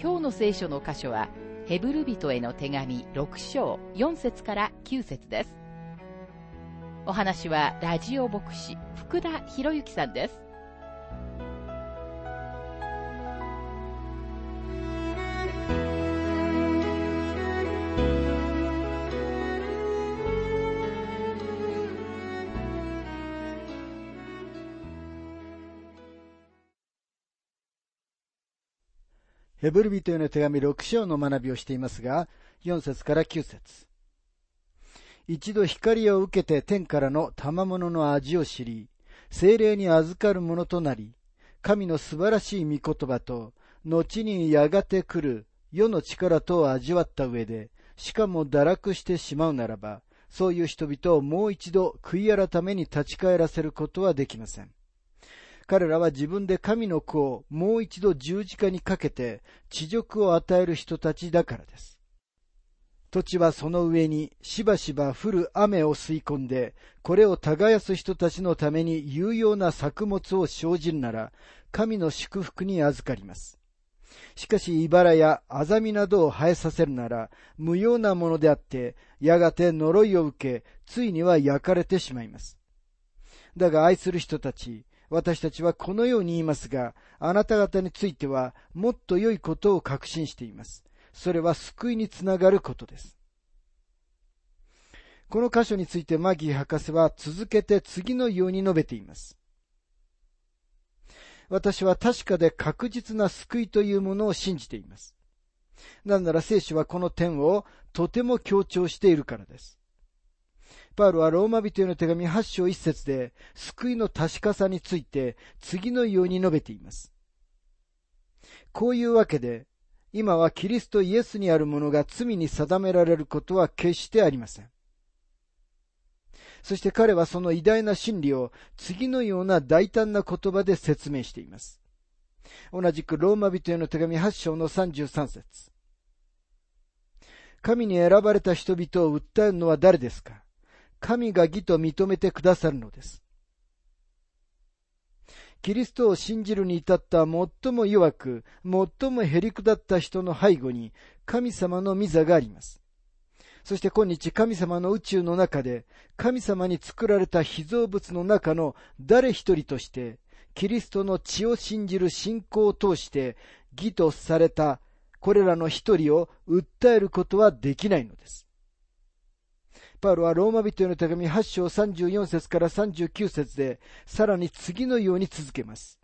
今日の聖書の箇所は、ヘブル人への手紙6章4節から9節です。お話はラジオ牧師福田博之さんです。ヘブル人への手紙6章の学びをしていますが、4節から9節一度光を受けて天からの賜物の味を知り、精霊に預かるものとなり、神の素晴らしい御言葉と、後にやがて来る世の力とを味わった上で、しかも堕落してしまうならば、そういう人々をもう一度悔い改めに立ち返らせることはできません。彼らは自分で神の子をもう一度十字架にかけて地辱を与える人たちだからです。土地はその上にしばしば降る雨を吸い込んで、これを耕す人たちのために有用な作物を生じるなら、神の祝福に預かります。しかし、茨やアザミなどを生えさせるなら、無用なものであって、やがて呪いを受け、ついには焼かれてしまいます。だが愛する人たち、私たちはこのように言いますが、あなた方についてはもっと良いことを確信しています。それは救いにつながることです。この箇所についてマギー博士は続けて次のように述べています。私は確かで確実な救いというものを信じています。なぜなら聖書はこの点をとても強調しているからです。パウロはローマ人への手紙8章1節で、救いの確かさについて次のように述べています。こういうわけで、今はキリストイエスにあるものが罪に定められることは決してありません。そして彼はその偉大な真理を次のような大胆な言葉で説明しています。同じくローマ人への手紙8章の33節神に選ばれた人々を訴えるのは誰ですか？神が義と認めてくださるのです。キリストを信じるに至った最も弱く、最もへりくだった人の背後に神様の御座があります。そして今日神様の宇宙の中で、神様に作られた被造物の中の誰一人として、キリストの血を信じる信仰を通して義とされたこれらの一人を訴えることはできないのです。パウロはローマ人への手紙8章34節から39節で、さらに次のように続けます。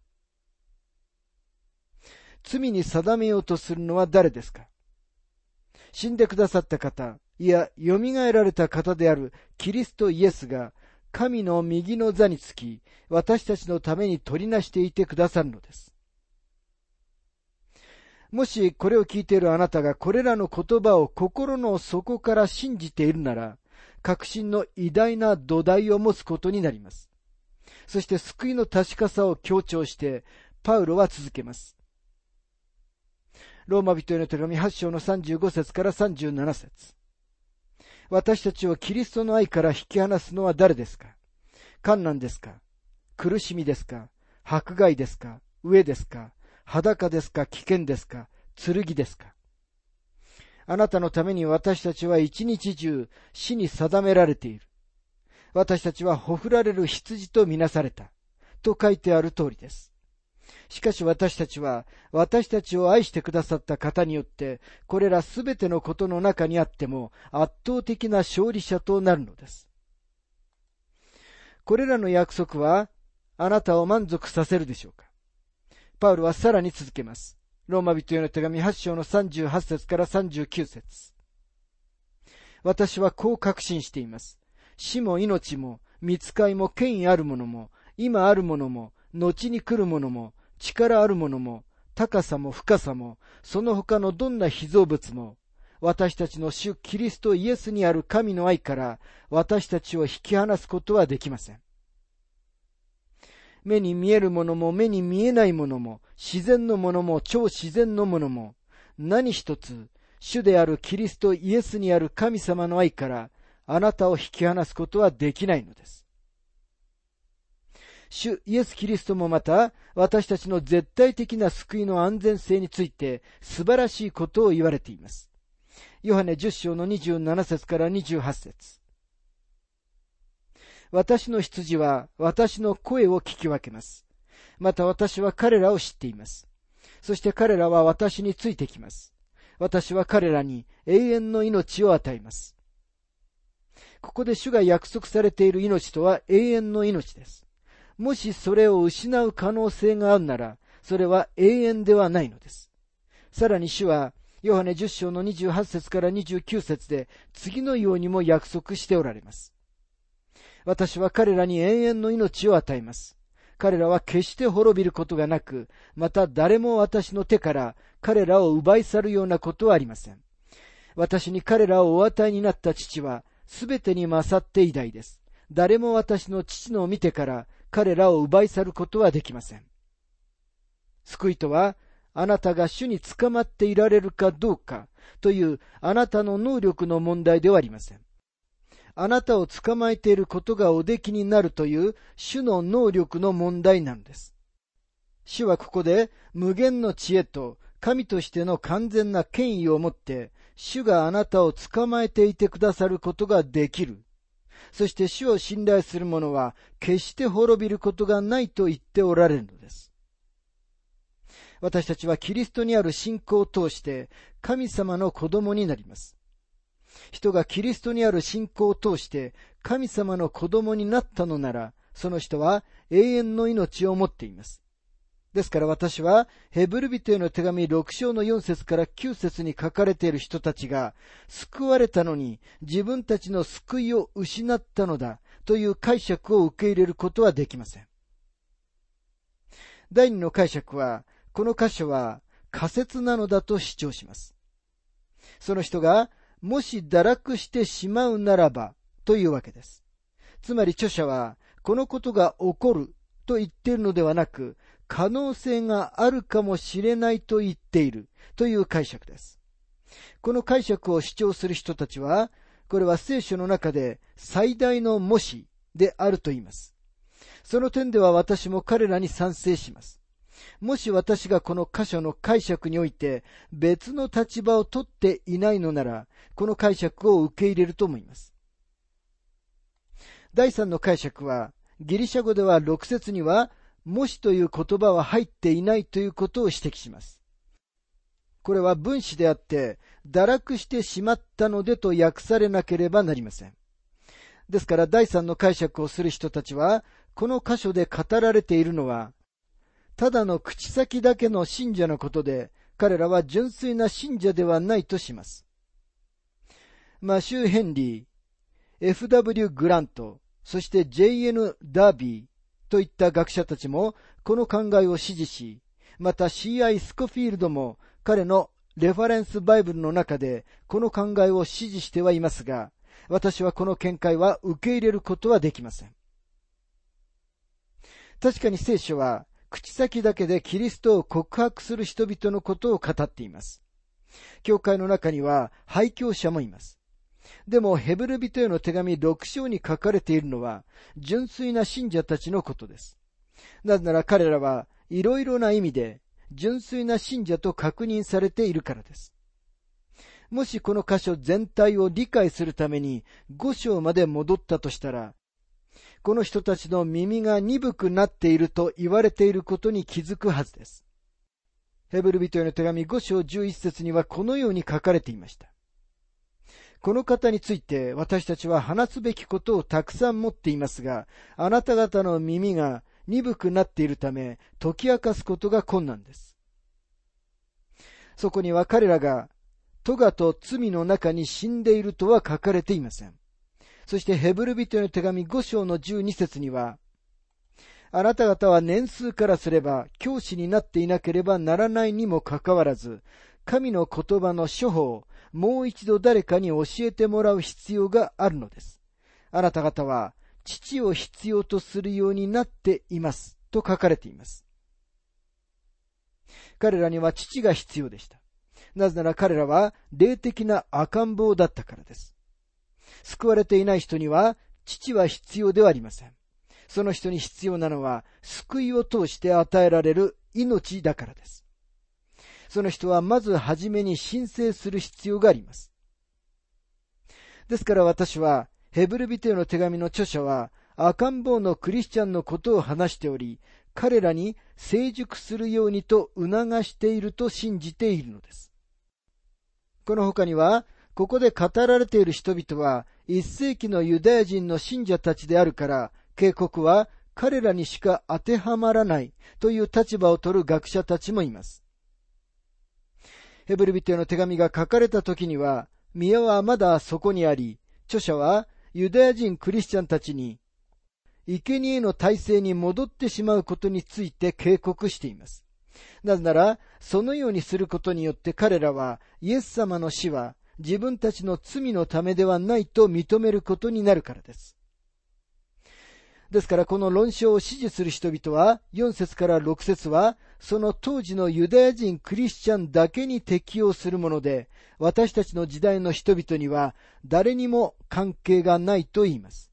罪に定めようとするのは誰ですか？死んでくださった方、いや、蘇られた方であるキリストイエスが、神の右の座につき、私たちのために取りなしていてくださるのです。もしこれを聞いているあなたがこれらの言葉を心の底から信じているなら、確信の偉大な土台を持つことになります。そして救いの確かさを強調して、パウロは続けます。ローマ人への手紙8章の35節から37節。私たちをキリストの愛から引き離すのは誰ですか？観難ですか？苦しみですか？迫害ですか？飢えですか？裸ですか？危険ですか？剣ですか？あなたのために私たちは一日中死に定められている。私たちはほふられる羊とみなされた。と書いてある通りです。しかし私たちは、私たちを愛してくださった方によって、これらすべてのことの中にあっても圧倒的な勝利者となるのです。これらの約束は、あなたを満足させるでしょうかパウロはさらに続けます。ローマ人への手紙8章の38節から39節私はこう確信しています。死も命も、見つかいも権威あるものも、今あるものも、後に来るものも、力あるものも、高さも深さも、その他のどんな被造物も、私たちの主キリストイエスにある神の愛から私たちを引き離すことはできません。目に見えるものも目に見えないものも、自然のものも超自然のものも、何一つ、主であるキリストイエスにある神様の愛から、あなたを引き離すことはできないのです。主イエス・キリストもまた、私たちの絶対的な救いの安全性について素晴らしいことを言われています。ヨハネ10章の27節から28節私の羊は私の声を聞き分けます。また私は彼らを知っています。そして彼らは私についてきます。私は彼らに永遠の命を与えます。ここで主が約束されている命とは永遠の命です。もしそれを失う可能性があるなら、それは永遠ではないのです。さらに主は、ヨハネ10章の28節から29節で次のようにも約束しておられます。私は彼らに永遠の命を与えます。彼らは決して滅びることがなく、また誰も私の手から彼らを奪い去るようなことはありません。私に彼らをお与えになった父は、すべてに勝って偉大です。誰も私の父のを見てから彼らを奪い去ることはできません。救いとは、あなたが主に捕まっていられるかどうかというあなたの能力の問題ではありません。あなたを捕まえていることがおできになるという主の能力の問題なのです。主はここで無限の知恵と神としての完全な権威を持って主があなたを捕まえていてくださることができるそして主を信頼する者は決して滅びることがないと言っておられるのです。私たちはキリストにある信仰を通して神様の子供になります。人がキリストにある信仰を通して神様の子供になったのなら、その人は永遠の命を持っています。ですから私は、ヘブル人への手紙6章の4節から9節に書かれている人たちが、救われたのに自分たちの救いを失ったのだという解釈を受け入れることはできません。第二の解釈は、この箇所は仮説なのだと主張します。その人が、もし堕落してしまうならば、というわけです。つまり著者は、このことが起こると言っているのではなく、可能性があるかもしれないと言っているという解釈です。この解釈を主張する人たちは、これは聖書の中で最大の模試であると言います。その点では私も彼らに賛成します。もし私がこの箇所の解釈において別の立場を取っていないのなら、この解釈を受け入れると思います。第三の解釈は、ギリシャ語では6節にはもしという言葉は入っていないということを指摘します。これは分子であって、堕落してしまったのでと訳されなければなりません。ですから第三の解釈をする人たちは、この箇所で語られているのは、ただの口先だけの信者のことで、彼らは純粋な信者ではないとします。マシュー・ヘンリー、F.W. グラント、そして J.N. ダービー、といった学者たちもこの考えを支持し、また C.I. スコフィールドも彼のレファレンスバイブルの中でこの考えを支持してはいますが、私はこの見解は受け入れることはできません。確かに聖書は口先だけでキリストを告白する人々のことを語っています。教会の中には廃教者もいます。でも、ヘブル人への手紙6章に書かれているのは、純粋な信者たちのことです。なぜなら彼らはいろいろな意味で、純粋な信者と確認されているからです。もしこの箇所全体を理解するために5章まで戻ったとしたら、この人たちの耳が鈍くなっていると言われていることに気づくはずです。ヘブル人への手紙5章11節にはこのように書かれていました。この方について私たちは話すべきことをたくさん持っていますが、あなた方の耳が鈍くなっているため、解き明かすことが困難です。そこには彼らが、トガと罪の中に死んでいるとは書かれていません。そしてヘブル人の手紙5章の12節には、あなた方は年数からすれば教師になっていなければならないにもかかわらず、神の言葉の処方をもう一度誰かに教えてもらう必要があるのです。あなた方は父を必要とするようになっています。と書かれています。彼らには父が必要でした。なぜなら彼らは霊的な赤ん坊だったからです。救われていない人には父は必要ではありません。その人に必要なのは救いを通して与えられる命だからです。その人はまずはじめに申請する必要があります。ですから私はヘブルビテの手紙の著者は赤ん坊のクリスチャンのことを話しており、彼らに成熟するようにと促していると信じているのです。この他には、ここで語られている人々は、一世紀のユダヤ人の信者たちであるから、警告は彼らにしか当てはまらないという立場を取る学者たちもいます。ヘブルビテの手紙が書かれた時には、宮はまだそこにあり、著者はユダヤ人クリスチャンたちに、生贄の体制に戻ってしまうことについて警告しています。なぜなら、そのようにすることによって彼らは、イエス様の死は自分たちの罪のためではないと認めることになるからです。ですからこの論証を支持する人々は、4節から6節は、その当時のユダヤ人クリスチャンだけに適用するもので、私たちの時代の人々には誰にも関係がないと言います。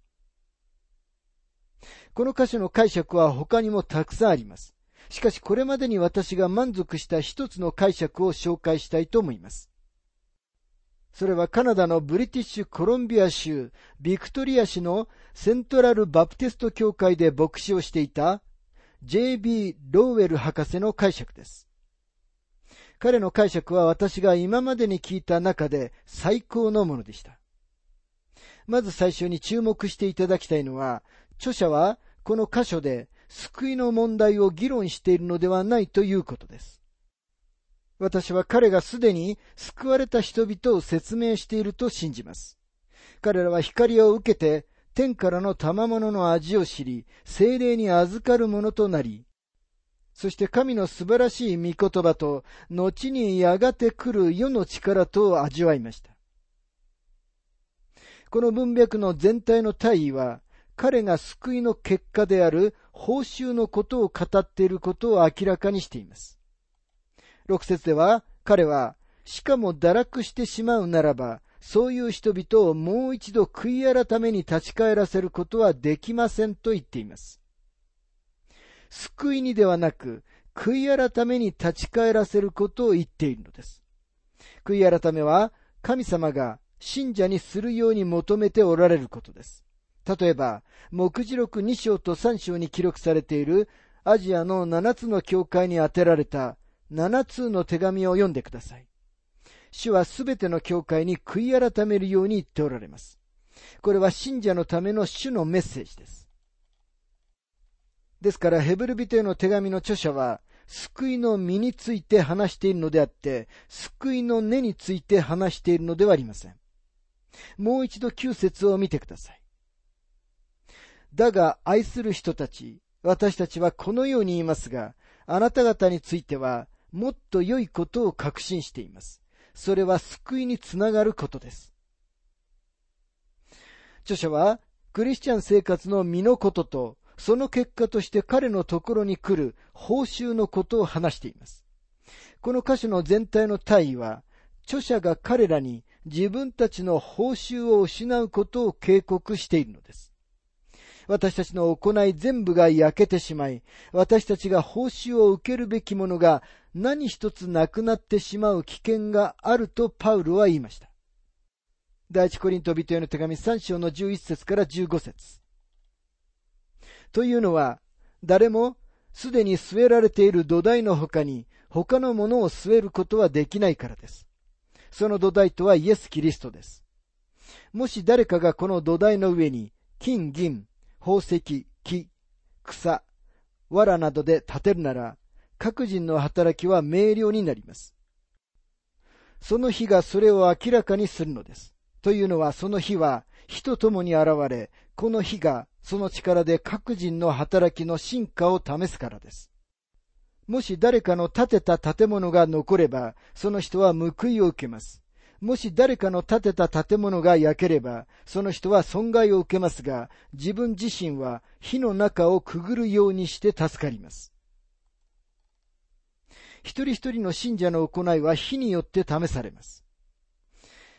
この箇所の解釈は他にもたくさんあります。しかしこれまでに私が満足した一つの解釈を紹介したいと思います。それはカナダのブリティッシュコロンビア州ビクトリア市のセントラルバプテスト教会で牧師をしていた J.B. ローウェル博士の解釈です。彼の解釈は私が今までに聞いた中で最高のものでした。まず最初に注目していただきたいのは、著者はこの箇所で救いの問題を議論しているのではないということです。私は彼がすでに救われた人々を説明していると信じます。彼らは光を受けて天からの賜物の味を知り、精霊に預かるものとなり、そして神の素晴らしい御言葉と、後にやがて来る世の力とを味わいました。この文脈の全体の大意は、彼が救いの結果である報酬のことを語っていることを明らかにしています。6節では、彼は、しかも堕落してしまうならば、そういう人々をもう一度悔い改めに立ち返らせることはできませんと言っています。救いにではなく、悔い改めに立ち返らせることを言っているのです。悔い改めは、神様が信者にするように求めておられることです。例えば、目次録2章と3章に記録されているアジアの7つの教会に宛てられた7通の手紙を読んでください。主はすべての教会に悔い改めるように言っておられます。これは信者のための主のメッセージです。ですからヘブルビテの手紙の著者は、救いの実について話しているのであって、救いの根について話しているのではありません。もう一度旧節を見てください。だが愛する人たち、私たちはこのように言いますが、あなた方についてはもっと良いことを確信しています。それは救いにつながることです。著者は、クリスチャン生活の身のことと、その結果として彼のところに来る報酬のことを話しています。この歌詞の全体の大意は、著者が彼らに自分たちの報酬を失うことを警告しているのです。私たちの行い全部が焼けてしまい、私たちが報酬を受けるべきものが何一つなくなってしまう危険があるとパウロは言いました。第一コリント人への手紙3章の11節から15節というのは、誰もすでに据えられている土台の他に他のものを据えることはできないからです。その土台とはイエス・キリストです。もし誰かがこの土台の上に金、銀、宝石、木、草、藁などで建てるなら、各人の働きは明瞭になります。その日がそれを明らかにするのです。というのはその日は火と共に現れ、この火がその力で各人の働きの進化を試すからです。もし誰かの建てた建物が残れば、その人は報いを受けます。もし誰かの建てた建物が焼ければ、その人は損害を受けますが、自分自身は火の中をくぐるようにして助かります。一人一人の信者の行いは火によって試されます。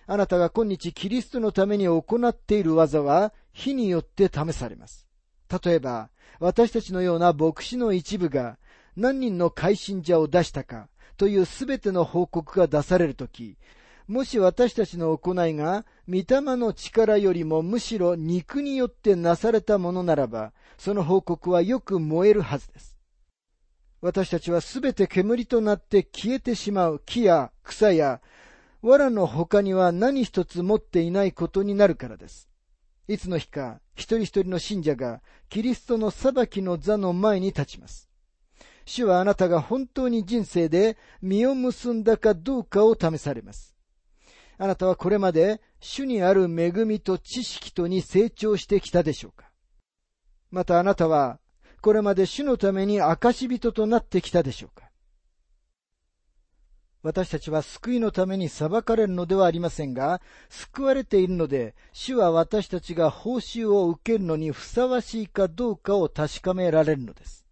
あなたが今日キリストのために行っている技は火によって試されます。例えば、私たちのような牧師の一部が何人の改信者を出したかというすべての報告が出されるとき、もし私たちの行いが、御霊の力よりもむしろ肉によってなされたものならば、その報告はよく燃えるはずです。私たちはすべて煙となって消えてしまう木や草や藁の他には何一つ持っていないことになるからです。いつの日か一人一人の信者がキリストの裁きの座の前に立ちます。主はあなたが本当に人生で実を結んだかどうかを試されます。あなたはこれまで主にある恵みと知識とに成長してきたでしょうか？またあなたはこれまで主のために証人となってきたでしょうか？私たちは救いのために裁かれるのではありませんが、救われているので、主は私たちが報酬を受けるのにふさわしいかどうかを確かめられるのです。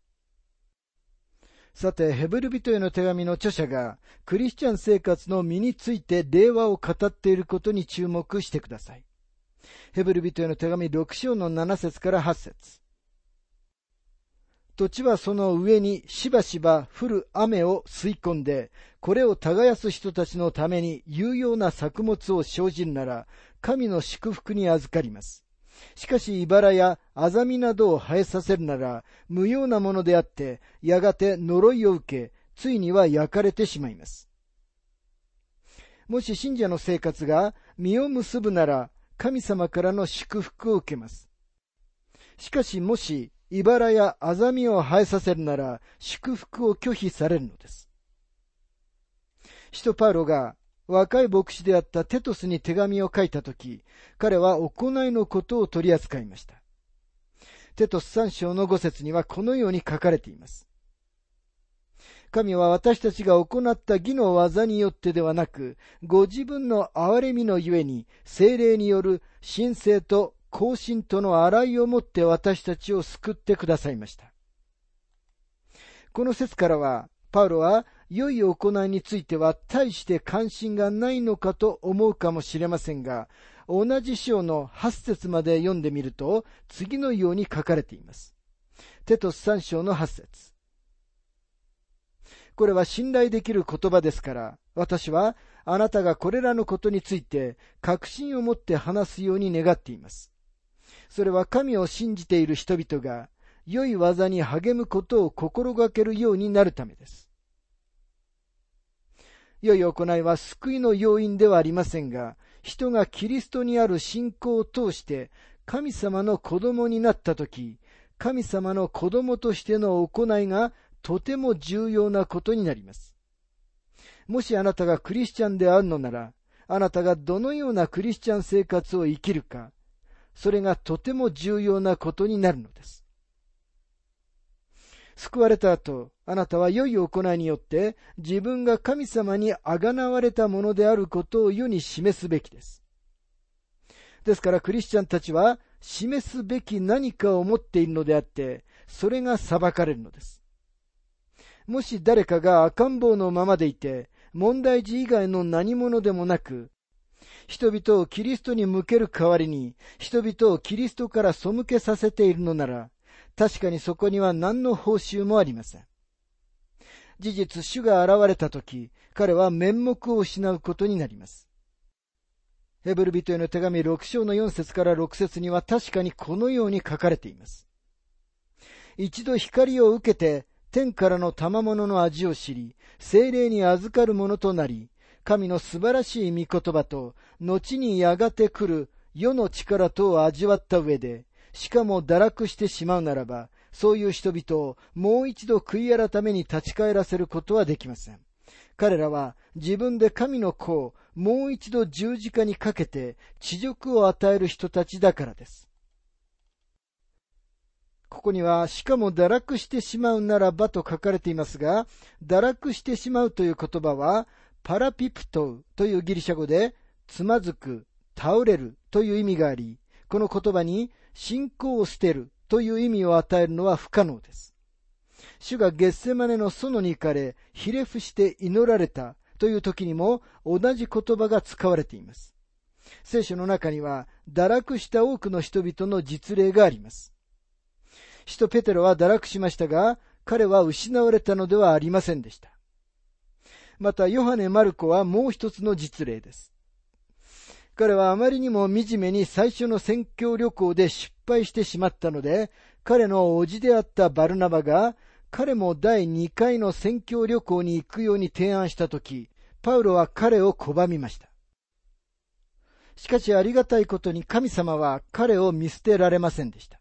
さて、ヘブル人への手紙の著者が、クリスチャン生活の身について令和を語っていることに注目してください。ヘブル人への手紙6章の7節から8節土地はその上にしばしば降る雨を吸い込んで、これを耕す人たちのために有用な作物を生じるなら、神の祝福に預かります。しかし、茨やアザミなどを生えさせるなら、無用なものであって、やがて呪いを受け、ついには焼かれてしまいます。もし信者の生活が実を結ぶなら、神様からの祝福を受けます。しかし、もし茨やアザミを生えさせるなら祝福を拒否されるのです。使徒パウロが若い牧師であったテトスに手紙を書いたとき、彼は行いのことを取り扱いました。テトス三章の五節にはこのように書かれています。神は私たちが行った義の技によってではなく、ご自分の憐れみのゆえに、精霊による神聖と行進との洗いをもって私たちを救ってくださいました。この説からは、パウロは良い行いについては大して関心がないのかと思うかもしれませんが、同じ章の8節まで読んでみると、次のように書かれています。テトス3章の8節これは信頼できる言葉ですから、私はあなたがこれらのことについて確信を持って話すように願っています。それは神を信じている人々が良い技に励むことを心がけるようになるためです。良い行いは救いの要因ではありませんが、人がキリストにある信仰を通して神様の子供になったとき、神様の子供としての行いがとても重要なことになります。もしあなたがクリスチャンであるのなら、あなたがどのようなクリスチャン生活を生きるか、それがとても重要なことになるのです。救われた後、あなたは良い行いによって自分が神様にあがなわれたものであることを世に示すべきです。ですからクリスチャンたちは示すべき何かを持っているのであって、それが裁かれるのです。もし誰かが赤ん坊のままでいて、問題児以外の何者でもなく、人々をキリストに向ける代わりに、人々をキリストから背けさせているのなら、確かにそこには何の報酬もありません。事実、主が現れたとき、彼は面目を失うことになります。ヘブル人への手紙6章の4節から6節には確かにこのように書かれています。一度光を受けて天からの賜物の味を知り、精霊に預かるものとなり、神の素晴らしい御言葉と、後にやがて来る世の力とを味わった上で、しかも堕落してしまうならば、そういう人々をもう一度悔い改めに立ち返らせることはできません。彼らは自分で神の子をもう一度十字架にかけて地獄を与える人たちだからです。ここには、しかも堕落してしまうならばと書かれていますが、堕落してしまうという言葉は、パラピプトウというギリシャ語で、つまずく、倒れるという意味があり、この言葉に信仰を捨てるという意味を与えるのは不可能です。主がゲッセマネの園に行かれ、ひれ伏して祈られたという時にも同じ言葉が使われています。聖書の中には堕落した多くの人々の実例があります。使徒ペテロは堕落しましたが、彼は失われたのではありませんでした。また、ヨハネ・マルコはもう一つの実例です。彼はあまりにも惨めに最初の宣教旅行で失敗してしまったので、彼の叔父であったバルナバが、彼も第2回の宣教旅行に行くように提案したとき、パウロは彼を拒みました。しかしありがたいことに神様は彼を見捨てられませんでした。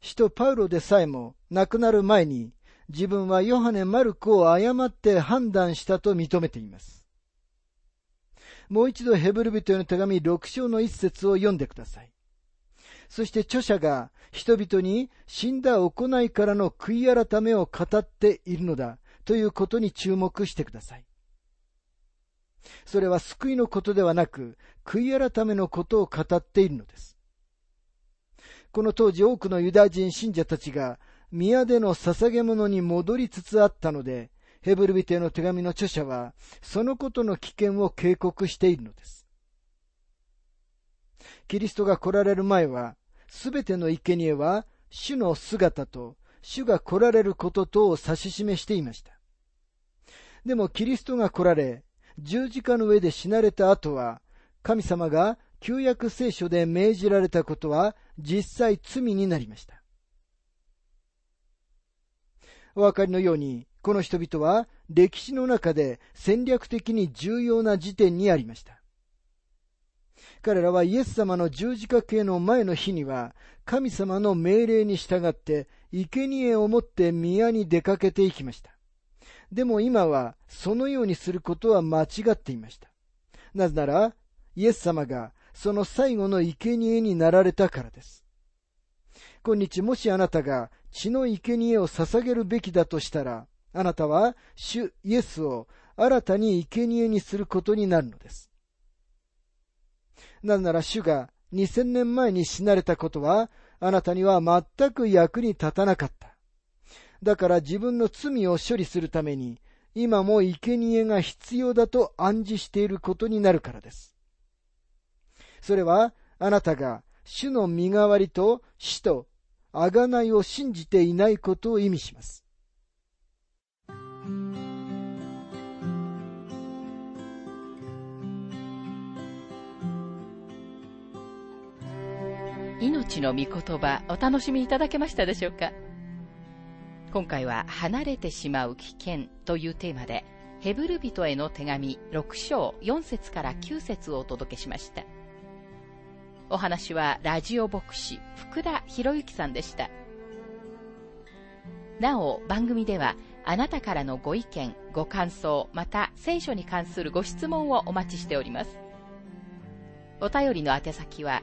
使徒パウロでさえも亡くなる前に自分はヨハネ・マルコを誤って判断したと認めています。もう一度ヘブル人への手紙6章の一節を読んでください。そして著者が人々に死んだ行いからの悔い改めを語っているのだということに注目してください。それは救いのことではなく、悔い改めのことを語っているのです。この当時多くのユダヤ人信者たちが宮での捧げ物に戻りつつあったので、ヘブルビテの手紙の著者は、そのことの危険を警告しているのです。キリストが来られる前は、すべての生贄は、主の姿と、主が来られることとを指し示していました。でもキリストが来られ、十字架の上で死なれた後は、神様が旧約聖書で命じられたことは実際罪になりました。お分かりのように、この人々は歴史の中で戦略的に重要な時点にありました。彼らはイエス様の十字架系の前の日には、神様の命令に従って、生贄を持って宮に出かけていきました。でも今は、そのようにすることは間違っていました。なぜなら、イエス様がその最後の生贄になられたからです。今日もしあなたが血の生贄を捧げるべきだとしたら、あなたは主イエスを新たに生贄にすることになるのです。なぜなら主が2000年前に死なれたことは、あなたには全く役に立たなかった。だから自分の罪を処理するために、今も生贄が必要だと暗示していることになるからです。それは、あなたが主の身代わりと死と贖いを信じていないことを意味します。命の御言葉お楽しみいただけましたでしょうか？今回は離れてしまう危険というテーマでヘブル人への手紙6章4節から9節をお届けしました。お話はラジオ牧師福田博之さんでした。なお、番組ではあなたからのご意見、ご感想、また聖書に関するご質問をお待ちしております。お便りの宛先は、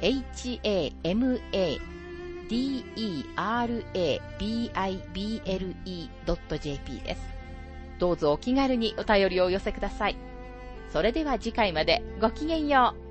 hama.derabible.jp です。どうぞお気軽にお便りをお寄せください。それでは次回までごきげんよう。